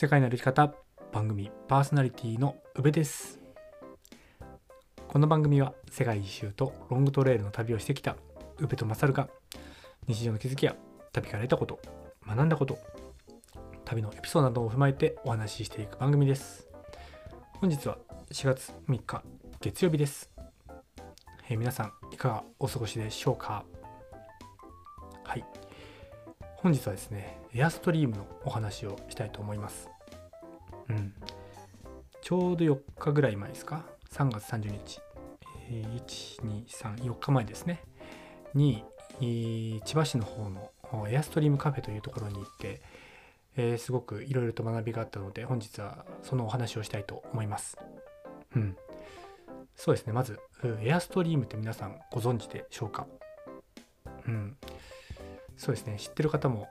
世界の歩き方番組パーソナリティの宇部です。この番組は世界一周とロングトレイルの旅をしてきた宇部と勝が日常の気づきや旅から得たこと学んだこと旅のエピソードなどを踏まえてお話ししていく番組です。本日は4月3日月曜日です、えー皆さんいかがお過ごしでしょうか？はい。本日はですねエアストリームのお話をしたいと思います。うん。ちょうど4日ぐらい前ですか？3月30日、えー1234日前ですね。にえー千葉市の方のエアストリームカフェというところに行って、えーすごくいろいろと学びがあったので本日はそのお話をしたいと思います。うん。そうですね。まずエアストリームって皆さんご存知でしょうか？うん。そうですね。知ってる方も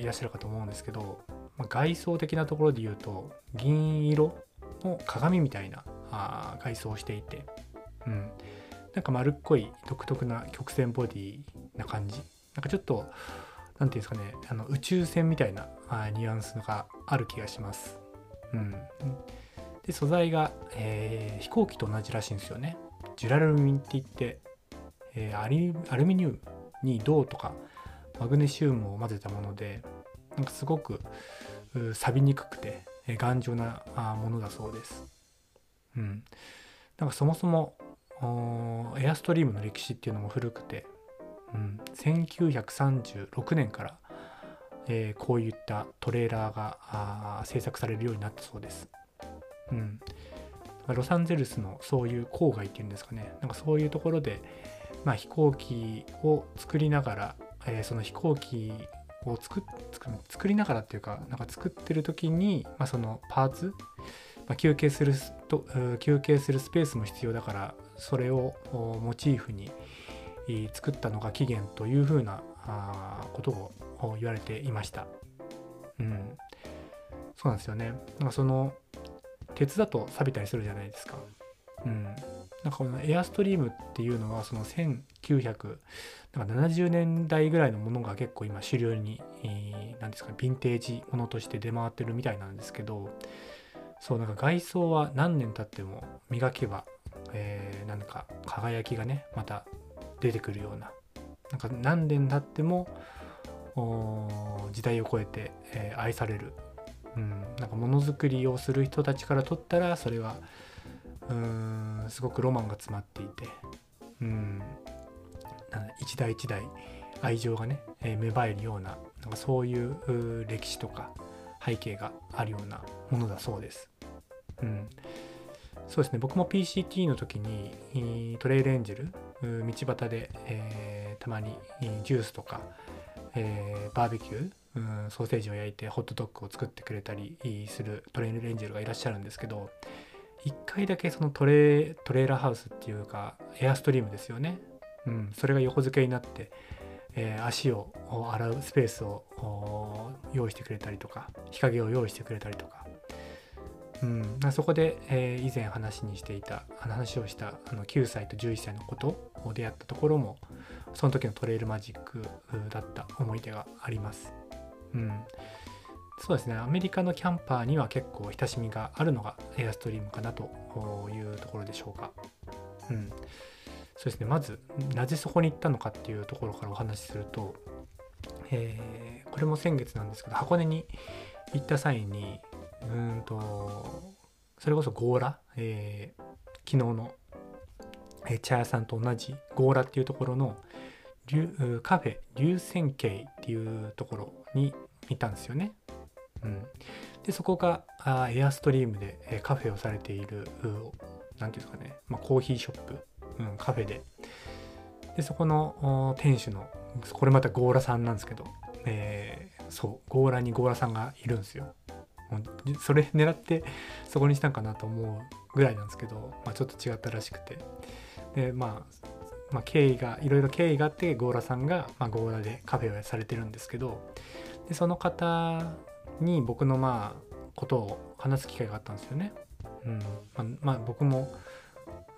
いらっしゃるかと思うんですけど、まあ外装的なところで言うと銀色の鏡みたいなあ外装をしていて、うん、なんか丸っこい独特な曲線ボディな感じ。なんかちょっとなんていうんですかね。あの宇宙船みたいなあニュアンスがある気がします。うん、で素材が、えー飛行機と同じらしいんですよね。ジュラルミンって言って、えーアルミニウムに銅とかマグネシウムを混ぜたものでなんかすごく錆びにくくて、頑丈なものだそうです。うん、なんかそもそもエアストリームの歴史っていうのも古くて、うん、1936年から、えーこういったトレーラーがあー製作されるようになったそうです。うん、ロサンゼルスのそういう郊外っていうんですかねなんかそういうところで、まあ、飛行機を作りながら、えーその飛行機を作っ作作りながらっていうかなんか作ってる時に、まあ、そのパーツ、まあ、休憩するスと休憩するスペースも必要だからそれをモチーフに作ったのが起源というふうなあーことを言われていました。うん、そうなんですよね。なんかその鉄だと錆びたりするじゃないですか。うん、なんかこのエアストリームっていうのはその1970年代ぐらいのものが結構今主流に、えーなんですかヴィンテージものとして出回ってるみたいなんですけどそうなんか外装は何年経っても磨けば、えーなんか輝きがねまた出てくるようななんか何年経っても時代を超えて、えー愛される、うん、なんかものづくりをする人たちからとったらそれはうんすごくロマンが詰まっていて、うん、一代一代愛情がね、えー芽生えるようななんかそういう歴史とか背景があるようなものだそうです。うん、そうですね。僕も PCT の時にトレイルエンジェル道端で、えーたまにジュースとか、えーバーベキューうんソーセージを焼いてホットドッグを作ってくれたりするトレイルエンジェルがいらっしゃるんですけど一回だけそのトレトレーラーハウスっていうかエアストリームですよね、うん、それが横付けになって、えー足を洗うスペースを用意してくれたりとか日陰を用意してくれたりとか、うん、そこで、えー以前話にしていた話をしたあの9歳と11歳の子と出会ったところもその時のトレイルマジックだった思い出があります。うん、そうですねアメリカのキャンパーには結構親しみがあるのがエアストリームかなというところでしょうか。うん、そうですねまずなぜそこに行ったのかっていうところからお話しすると、えーこれも先月なんですけど箱根に行った際にうんとそれこそゴーラ、えー昨日の、えー茶屋さんと同じゴーラっていうところのカフェ流線形っていうところにいたんですよね。うん、でそこがあエアストリームで、えーカフェをされているうなんていうんですかね、まあ、コーヒーショップ、うん、カフェで。でそこの店主のこれまたゴーラさんなんですけど、えーそうゴーラにゴーラさんがいるんですよ。それ狙ってそこにしたんかなと思うぐらいなんですけど、まあ、ちょっと違ったらしくて。で、まあ、まあ経緯がいろいろ経緯があってゴーラさんが、まあ、ゴーラでカフェをされてるんですけどでその方に僕のまあことを話す機会があったんですよね。うんまあまあ、僕も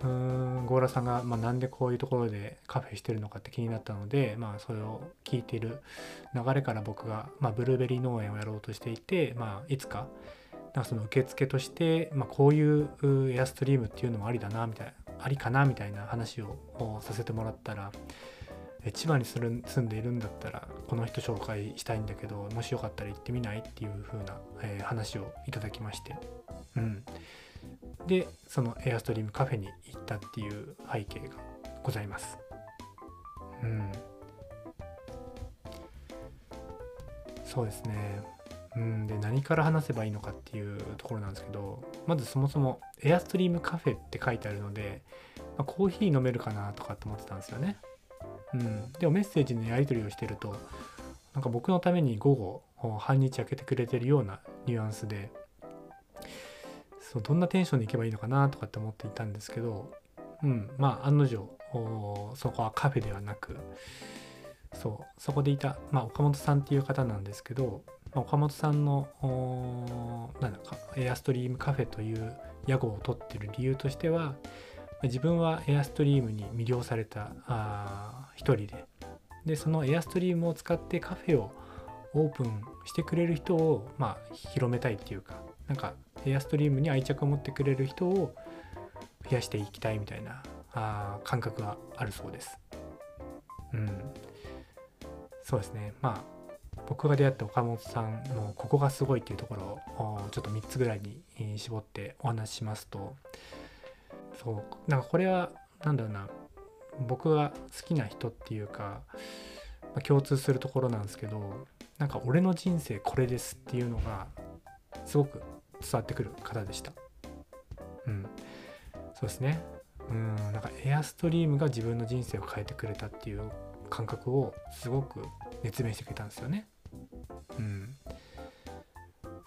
うーんゴーラさんが、まあ、なんでこういうところでカフェしてるのかって気になったので、まあ、それを聞いている流れから僕が、まあ、ブルーベリー農園をやろうとしていて、まあ、いつかなんかその受付として、まあ、こういうエアストリームっていうのもありだなみたいなありかなみたいな話をさせてもらったら千葉にする住んでいるんだったらこの人紹介したいんだけどもしよかったら行ってみない？っていう風な、えー、話をいただきまして、うん、でそのエアストリームカフェに行ったっていう背景がございます。うん、そうですね。うん、で何から話せばいいのかっていうところなんですけどまずそもそもエアストリームカフェって書いてあるので、まあ、コーヒー飲めるかなとかって思ってたんですよね。うん、でもメッセージのやり取りをしてるとなんか僕のために午後半日開けてくれてるようなニュアンスでそうどんなテンションでいけばいいのかなとかって思っていたんですけど、うん、まあ案の定そこはカフェではなくそうそこでいた、まあ、岡本さんっていう方なんですけど、まあ、岡本さんのなんだかエアストリームカフェという屋号を取ってる理由としては自分はエアストリームに魅了されたあ人ででそのエアストリームを使ってカフェをオープンしてくれる人を、まあ、広めたいっていうかなんかエアストリームに愛着を持ってくれる人を増やしていきたいみたいなあ感覚があるそうです。うん。そうですね。まあ僕が出会った岡本さんのここがすごいっていうところをちょっと3つぐらいに絞ってお話ししますとそうなんかこれは何だろうな僕が好きな人っていうか、まあ、共通するところなんですけどなんか俺の人生これですっていうのがすごく伝わってくる方でした。うん、そうですね。うん、なんかエアストリームが自分の人生を変えてくれたっていう感覚をすごく熱弁してくれたんですよね。うん。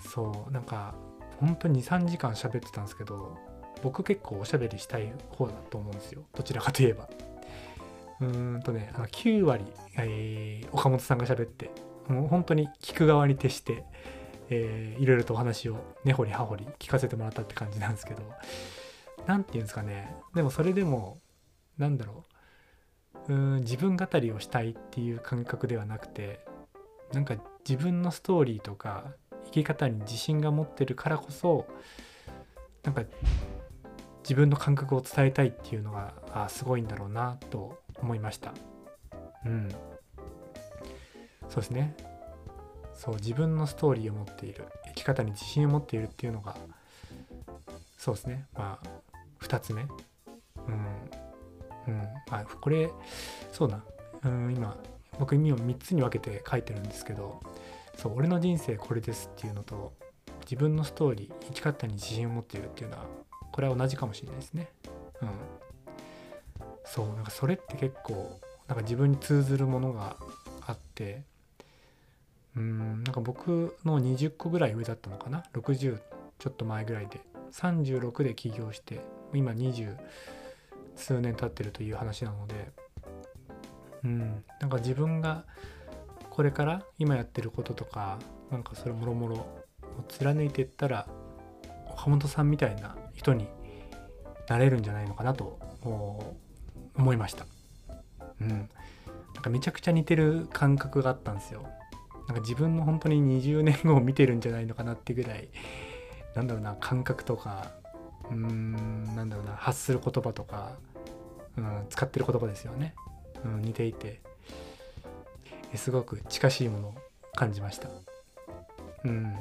そう、なんか本当に2、3時間喋ってたんですけど、僕結構おしゃべりしたい方だと思うんですよ。どちらかといえば。うんとね、あの9割、えー、岡本さんが喋って、もう本当に聞く側に徹して、えー、いろいろとお話を根掘り葉掘り聞かせてもらったって感じなんですけど何て言うんですかね。でもそれでも何だろう。うん自分語りをしたいっていう感覚ではなくてなんか自分のストーリーとか生き方に自信が持ってるからこそなんか自分の感覚を伝えたいっていうのがあすごいんだろうなと思いました。うん。そうですね。そう自分のストーリーを持っている。生き方に自信を持っているっていうのがそうですね。まあ2つ目。うん。うん。あこれそうだ。うん今僕意味を3つに分けて書いてるんですけどそう俺の人生これですっていうのと自分のストーリー生き方に自信を持っているっていうのはこれは同じかもしれないですね。うん。そうなんかそれって結構なんか自分に通ずるものがあってうんなんか僕の20個ぐらい上だったのかな？60ちょっと前ぐらいで。36で起業して今20数年経ってるという話なのでうんなんか自分がこれから今やってることとかなんかそれもろもろ貫いていったら岡本さんみたいな人になれるんじゃないのかなと思いました。うん。なんかめちゃくちゃ似てる感覚があったんですよ。なんか自分の本当に20年後を見てるんじゃないのかなってぐらいなんだろうな感覚とかうーんなんだろうな発する言葉とか、うん、使ってる言葉ですよね、うん、似ていてすごく近しいものを感じました。うん、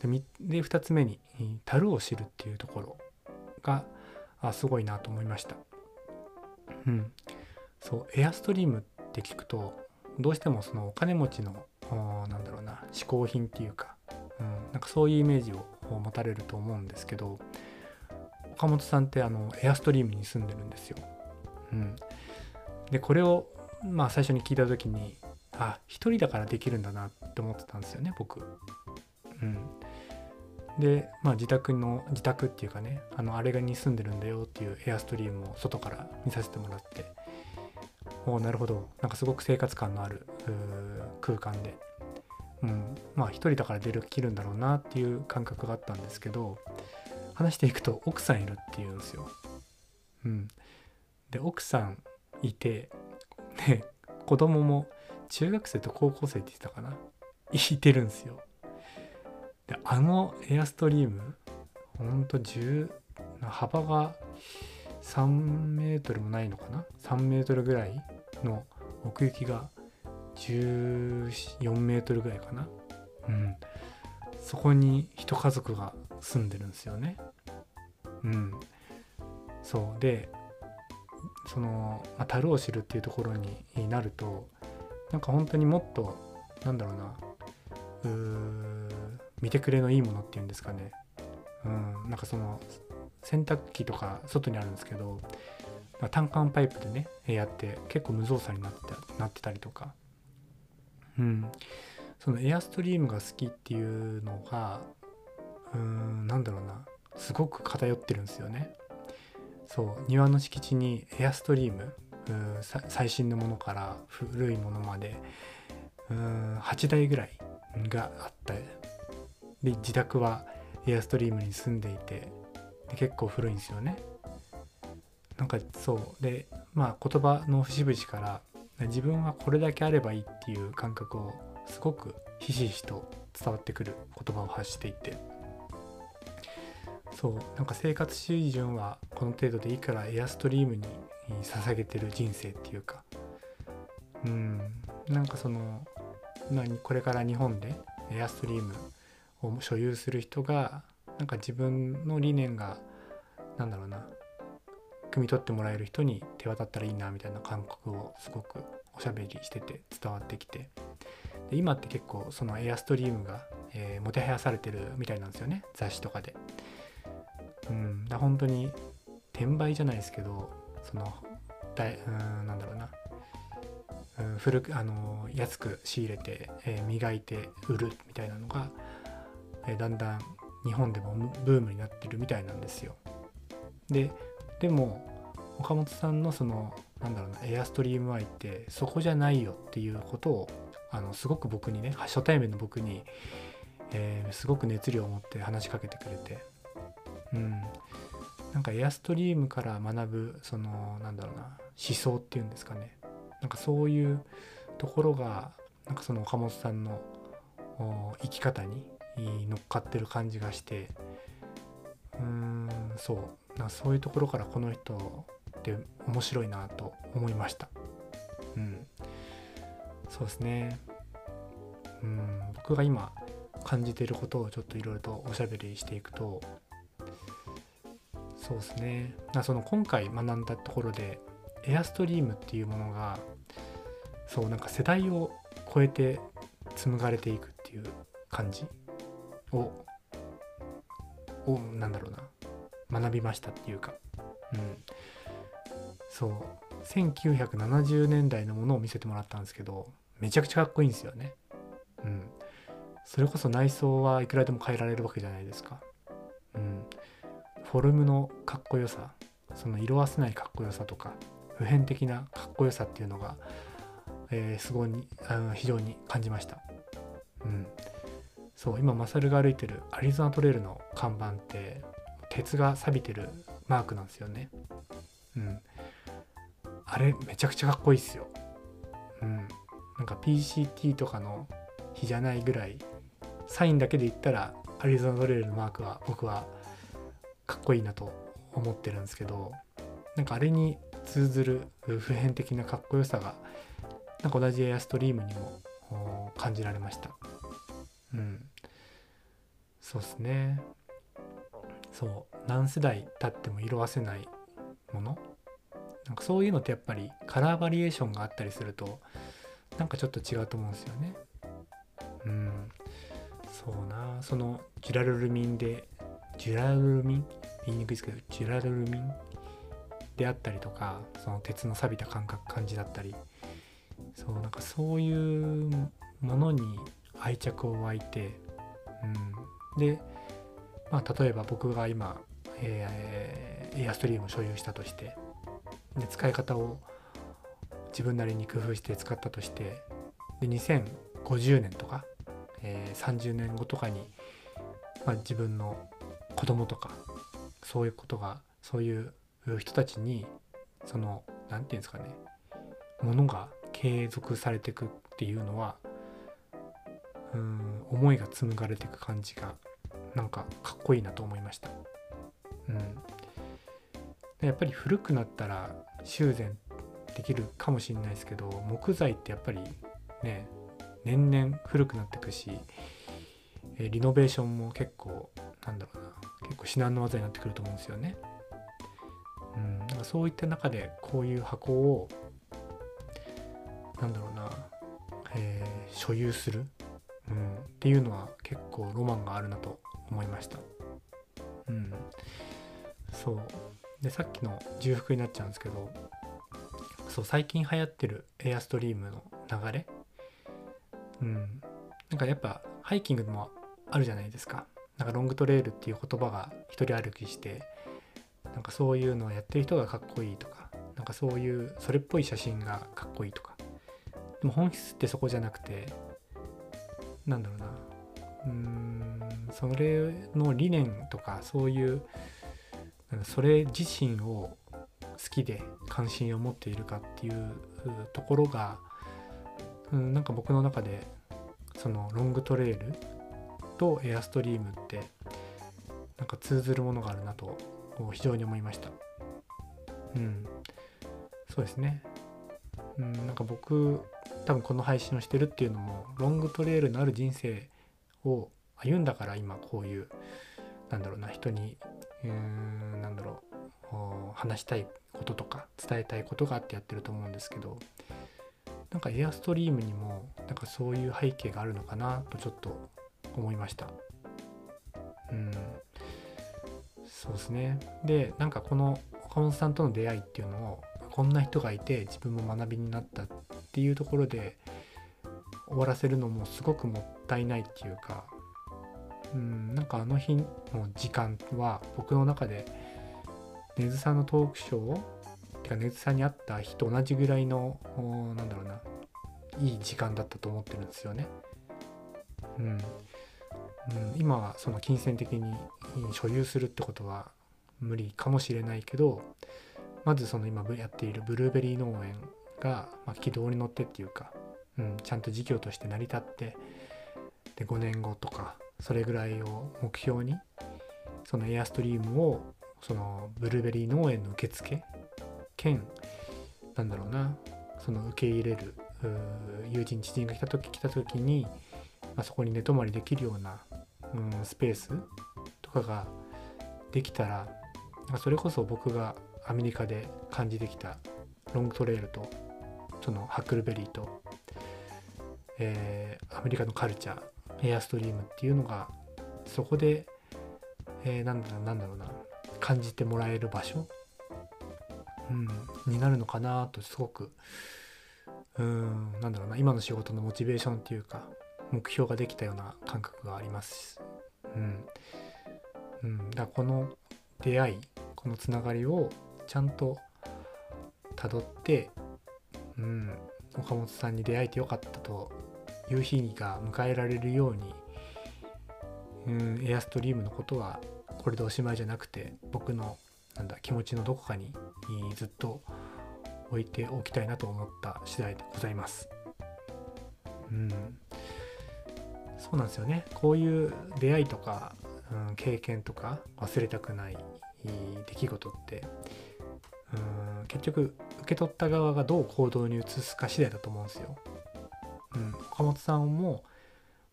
でで2つ目に「樽を知る」っていうところがあすごいなと思いました。うん、そうエアストリームって聞くとどうしてもそのお金持ちのなんだろうな嗜好品っていうか、うん、なんかそういうイメージを持たれると思うんですけど岡本さんってあのエアストリームに住んでるんですよ。うん、でこれをまあ最初に聞いた時にあ一人だからできるんだなって思ってたんですよね僕。うん、で、まあ、自宅の自宅っていうかねあのあれがに住んでるんだよっていうエアストリームを外から見させてもらっておなるほど。なんかすごく生活感のある空間で、うん、まあ一人だから出る切るんだろうなっていう感覚があったんですけど話していくと奥さんいるっていうんですよ。うん、で奥さんいてで子供も中学生と高校生って言ってたかな？いてるんですよ。であのエアストリームほんと10幅が3メートルもないのかな？3メートルぐらいの奥行きが14メートルぐらいかな？うん。そこに一家族が住んでるんですよね。うん。そう。でその、樽を知るっていうところになるとなんか本当にもっとなんだろうなう見てくれのいいものっていうんですかね。うん。なんかその洗濯機とか外にあるんですけど、まあ、単管パイプでねやって結構無造作になってなってたりとか。うん。そのエアストリームが好きっていうのがうーんなんだろうな。すごく偏ってるんですよね。そう。庭の敷地にエアストリーム最新のものから古いものまでうん8台ぐらいがあった。で自宅はエアストリームに住んでいてで結構古いんですよね。なんかそう。でまあ言葉の節々から自分はこれだけあればいいっていう感覚をすごくひしひしと伝わってくる言葉を発していて。そう。なんか生活水準はこの程度でいいからエアストリームに捧げてる人生っていうか。うん。なんかその何これから日本でエアストリームを所有する人がなんか自分の理念がなんだろうな汲み取ってもらえる人に手渡ったらいいなみたいな感覚をすごくおしゃべりしてて伝わってきてで今って結構そのエアストリームが、えー、もてはやされてるみたいなんですよね雑誌とかで。うん、だ本当に転売じゃないですけどそのだいうんなんだろうな、うん、古くあの安く仕入れて、えー、磨いて売るみたいなのが、えー、だんだん日本でもブームになってるみたいなんですよ。ででも岡本さんのそのなんだろうなエアストリーム愛ってそこじゃないよっていうことをあのすごく僕にね初対面の僕に、えー、すごく熱量を持って話しかけてくれて。うん。なんかエアストリームから学ぶそのなんだろうな思想っていうんですかね。なんかそういうところがなんかその岡本さんの生き方に乗っかってる感じがしてうーんそう。なそういうところからこの人って面白いなと思いました。うん。そうですね。うん。僕が今感じていることをちょっといろいろとおしゃべりしていくとそうですね。なその今回学んだところでエアストリームっていうものがそうなんか世代を超えて紡がれていくっていう感じ。ををなんだろうな。学びましたっていうか。うん。そう。1970年代のものを見せてもらったんですけどめちゃくちゃかっこいいんですよね。うん。それこそ内装はいくらでも変えられるわけじゃないですか。うん。フォルムのかっこよさその色あせないかっこよさとか普遍的なかっこよさっていうのが、えー、すごいあの非常に感じました。うん。そう今マサルが歩いてるアリゾナトレイルの看板って鉄が錆びてるマークなんですよね。うん。あれめちゃくちゃかっこいいっすよ。うん。なんか PCT とかの日じゃないぐらいサインだけで言ったらアリゾナトレイルのマークは僕はかっこいいなと思ってるんですけどなんかあれに通ずる普遍的なかっこよさがなんか同じエアストリームにも感じられました。うん。そうですね。そう。何世代経っても色あせないもの？なんかそういうのってやっぱりカラーバリエーションがあったりするとなんかちょっと違うと思うんですよね。うん。そうな。そのジュラルルミンでジュラルルミン？言いにくいですけどジュラルルミン？であったりとかその鉄の錆びた感覚感じだったり。そうなんかそういうものに愛着を湧いて、うん、で、まあ、例えば僕が今、えー、エアストリームを所有したとしてで使い方を自分なりに工夫して使ったとしてで2050年とか、えー、30年後とかに、まあ、自分の子供とかそういうことがそういう人たちにその何て言うんですかねものが継続されていくっていうのはうん思いが紡がれていく感じがなんかかっこいいなと思いました。うん、やっぱり古くなったら修繕できるかもしれないですけど木材ってやっぱりね年々古くなっていくしリノベーションも結構なんだろうな結構至難の技になってくると思うんですよね。うん、だかそういった中でこういう箱をなんだろうな、えー、所有する、っていうのは結構ロマンがあるなと思いました。うん、そう。でさっきの重複になっちゃうんですけどそう最近流行ってるエアストリームの流れ？うん。なんかやっぱハイキングもあるじゃないですか。なんかロングトレイルっていう言葉が一人歩きしてなんかそういうのをやってる人がかっこいいとかなんかそういうそれっぽい写真がかっこいいとか。でも本質ってそこじゃなくてなんだろうなうーんそれの理念とかそういうそれ自身を好きで関心を持っているかっていうところが、うん、なんか僕の中でそのロングトレイルとエアストリームってなんか通ずるものがあるなと非常に思いました。うん、そうですね。うん、なんか僕多分この配信をしてるっていうのもロングトレイルのある人生を歩んだから今こういうなんだろうな人にうーんなんだろう話したいこととか伝えたいことがあってやってると思うんですけどなんかエアストリームにもなんかそういう背景があるのかなとちょっと思いました。うん。そうですね。でなんかこの岡本さんとの出会いっていうのをこんな人がいて自分も学びになったっていうところで終わらせるのもすごくもったいないっていうかうんなんかあの日の時間は僕の中で根津さんのトークショーてか根津さんに会った日と同じぐらいのなんだろうないい時間だったと思ってるんですよね。うん、うん、今はその金銭的に所有するってことは無理かもしれないけどまずその今やっているブルーベリー農園が、ま軌道に乗ってっていうか、うん、ちゃんと事業として成り立ってで5年後とかそれぐらいを目標にそのエアストリームをそのブルーベリー農園の受付兼なんだろうなその受け入れる友人知人が来た時来た時に、まあ、そこに寝泊まりできるような、うん、スペースとかができたらそれこそ僕がアメリカで感じてきたロングトレイルとそのハックルベリーと、えー、アメリカのカルチャーエアストリームっていうのがそこで、えー、なんだろうなんだろうな感じてもらえる場所、うん、になるのかなとすごくうんなんだろうな今の仕事のモチベーションっていうか目標ができたような感覚があります。うん、うん、だこの出会いこのつながりをちゃんとたどってうん。岡本さんに出会えてよかったという日が迎えられるようにうんエアストリームのことはこれでおしまいじゃなくて僕のなんだ気持ちのどこかにずっと置いておきたいなと思った次第でございます。うん、そうなんですよね。こういう出会いとか、うん、経験とか忘れたくない出来事ってうん結局け取った側がどう行動に移すか次第だと思うんですよ。うん、岡本さんも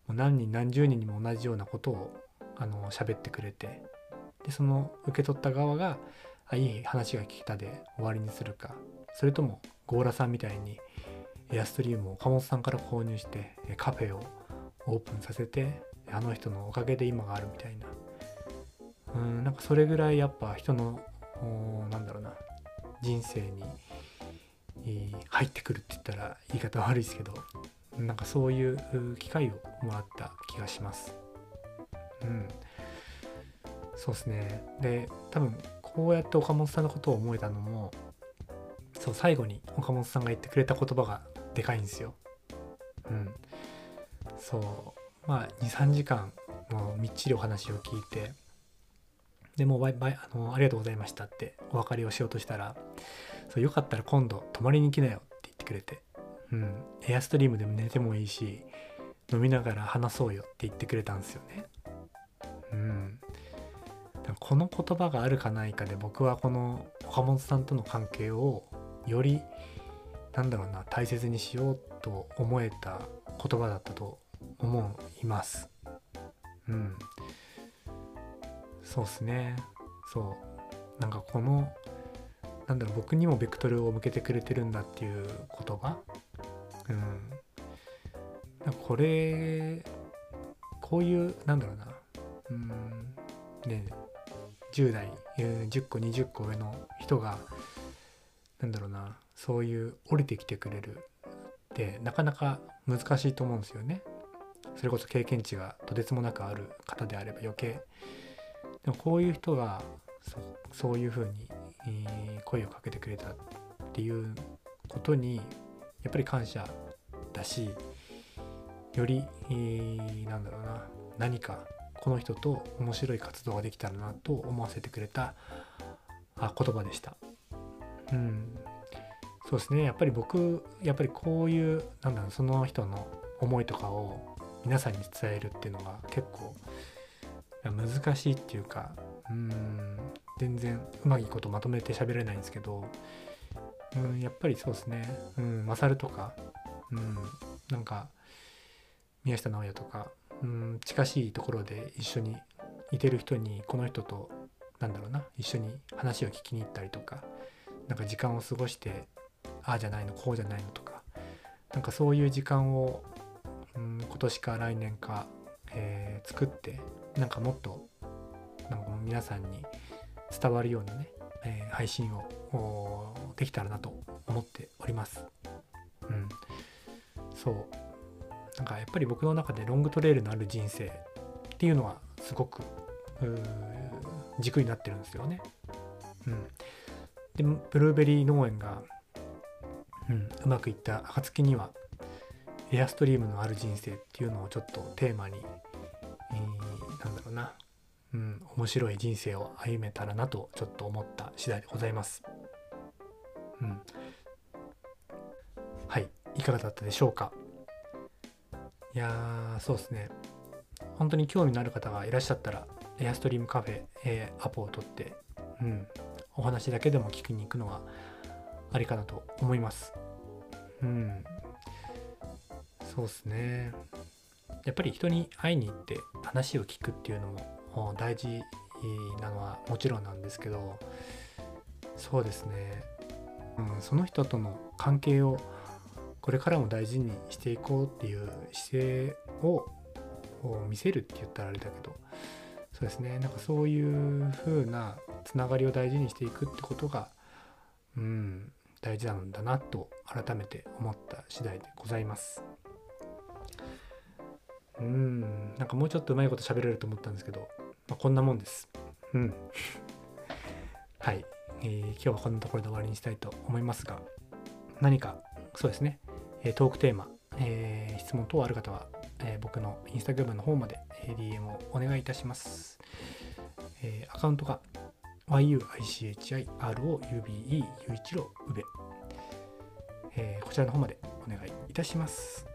何人何十人にも同じようなことをあの喋ってくれてでその受け取った側があいい話が聞けたで終わりにするか。それともゴーラさんみたいにエアストリームを岡本さんから購入してカフェをオープンさせてあの人のおかげで今があるみたいな。うんなんかそれぐらいやっぱ人のなんだろうな人生に入ってくるって言ったら言い方悪いですけどなんかそういう機会をもらった気がします。うん、そうですねで多分こうやって岡本さんのことを思えたのもそう最後に岡本さんが言ってくれた言葉がでかいんですよ。うん、そうまあ23時間もみっちりお話を聞いてでもうバイバイあのありがとうございましたってお別れをしようとしたらそうよかったら今度泊まりに来なよって言ってくれて、うん、エアストリームでも寝てもいいし飲みながら話そうよって言ってくれたんですよね。うん、この言葉があるかないかで僕はこの岡本さんとの関係をよりなんだろうな大切にしようと思えた言葉だったと思います。うん、そうっすね。そう。なんかこのなんだろう僕にもベクトルを向けてくれてるんだっていう言葉？うん。これこういうなんだろうな。うん。ね10代10個20個上の人がなんだろうな。そういう降りてきてくれるってなかなか難しいと思うんですよね。それこそ経験値がとてつもなくある方であれば余計。でもこういう人がそういうふうに、声をかけてくれたっていうことにやっぱり感謝だしより、えーなんだろうな何かこの人と面白い活動ができたらなと思わせてくれたあ言葉でした。うん、そうですね。やっぱり僕やっぱりこういうなんだろうその人の思いとかを皆さんに伝えるっていうのが結構難しいっていうかうん。全然うまいことまとめて喋れないんですけど、うん、やっぱりそうですね、うん、マサルとか、うん、なんか宮下直哉とか、うん、近しいところで一緒にいてる人にこの人となんだろうな一緒に話を聞きに行ったりとかなんか時間を過ごしてああじゃないのこうじゃないのとかなんかそういう時間を、うん、今年か来年か、えー作ってなんかもっとなんか皆さんに伝わるようなね、えー配信をできたらなと思っております。うん、そうなんかやっぱり僕の中でロングトレイルのある人生っていうのはすごく軸になってるんですよね。うん、でブルーベリー農園が、うん、うまくいった暁にはエアストリームのある人生っていうのをちょっとテーマに、えー、面白い人生を歩めたらなとちょっと思った次第でございます。うん、はいいかがだったでしょうか？いやーそうですね本当に興味のある方がいらっしゃったらエアストリームカフェ、えーアポを取って、うん、お話だけでも聞きに行くのはありかなと思います。うん、そうですね。やっぱり人に会いに行って話を聞くっていうのも大事なのはもちろんなんですけどそうですね、うん、その人との関係をこれからも大事にしていこうっていう姿勢を見せるって言ったらあれだけどそうですねなんかそういう風なつながりを大事にしていくってことがうん大事なんだなと改めて思った次第でございます。うんなんかもうちょっとうまいこと喋れると思ったんですけど、まあ、こんなもんです。うん。はい、えー今日はこんなところで終わりにしたいと思いますが何かそうですね、えートークテーマ、えー質問等ある方は、えー僕のインスタグラムの方まで、えー DM をお願いいたします。えーアカウントが yuichiroube うべ、えーこちらの方までお願いいたします。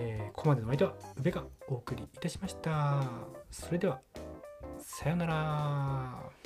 えーここまでのお相手は宇部がお送りいたしました。それでは、さようなら。